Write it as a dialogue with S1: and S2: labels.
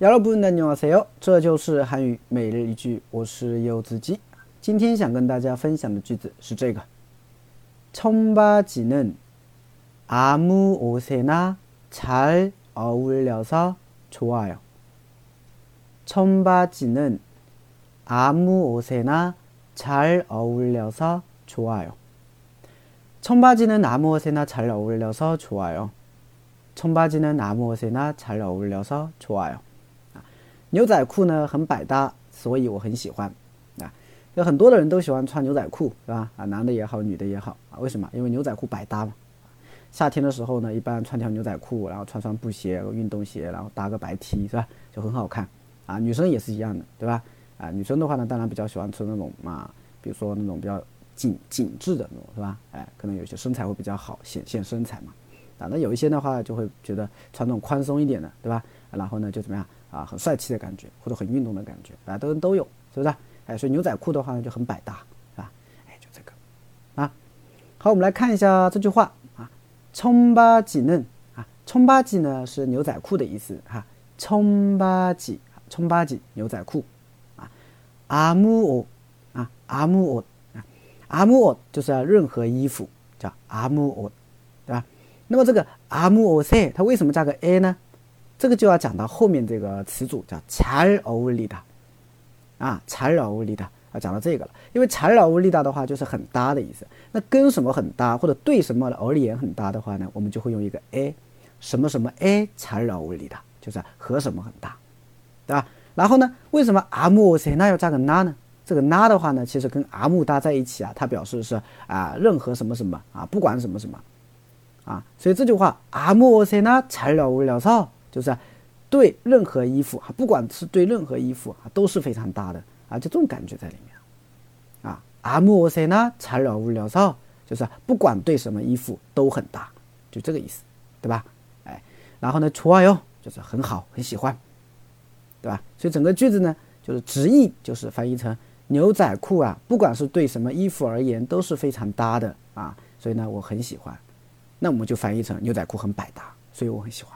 S1: 여러분 안녕하세요. 这就是韩语每日一句我是柚子鸡今天想跟大家分享的句子是这个청바지는 아무 옷에나 잘 어울려서 좋아요. 청바지는 아무 옷에나 잘 어울려서 좋아요. 청바지는 아무 옷에나 잘 어울려서 좋아요. 청바지는 아무 옷에나 잘 어울려서 좋아요. 牛仔裤呢很百搭，所以我很喜欢啊。有很多的人都喜欢穿牛仔裤，是吧？啊，男的也好，女的也好啊。为什么？因为牛仔裤百搭嘛。夏天的时候呢，一般穿条牛仔裤，然后穿双布鞋、运动鞋，然后搭个白 T，是吧？就很好看啊。女生也是一样的，对吧？啊，女生的话呢，当然比较喜欢穿那种嘛，比如说那种比较紧紧致的那种，是吧？哎，可能有些身材会比较好，显现身材嘛。啊，那有一些的话就会觉得穿那种宽松一点的，对吧？然后呢，就怎么样？啊，很帅气的感觉，或者很运动的感觉，啊，都都有，是不是？哎，所以牛仔裤的话呢，就很百搭，是吧？哎，就这个，啊，好，我们来看一下这句话啊，冲吧几嫩啊，冲吧几呢是牛仔裤的意思哈，冲吧几，冲吧几牛仔裤，啊，阿木欧，啊，阿木欧，啊，阿木欧，就是任何衣服叫阿木欧，对吧？那么这个阿木欧塞，它为什么加个 a 呢？这个就要讲到后面这个词组叫柴尔欧里达，啊，柴尔欧里达啊，讲到这个了。因为柴尔欧里达的话就是很搭的意思。那跟什么很搭，或者对什么而言很搭的话呢，我们就会用一个 a，什么什么 a 缠绕欧里达，就是和什么很搭，对吧？然后呢，为什么阿木塞那要加个那呢？这个那的话呢，其实跟阿木搭在一起啊，它表示是啊，任何什么什么啊，不管什么什么啊。所以这句话阿木塞那柴尔欧里达。就是对任何衣服啊，不管是对任何衣服啊，都是非常搭的啊，就这种感觉在里面啊。阿木塞呢，材料物料少，就是不管对什么衣服都很搭，就这个意思，对吧？哎，然后呢，除外哟，就是很好，很喜欢，对吧？所以整个句子呢，就是直译就是翻译成牛仔裤啊，不管是对什么衣服而言都是非常搭的啊，所以呢，我很喜欢。那我们就翻译成牛仔裤很百搭，所以我很喜欢。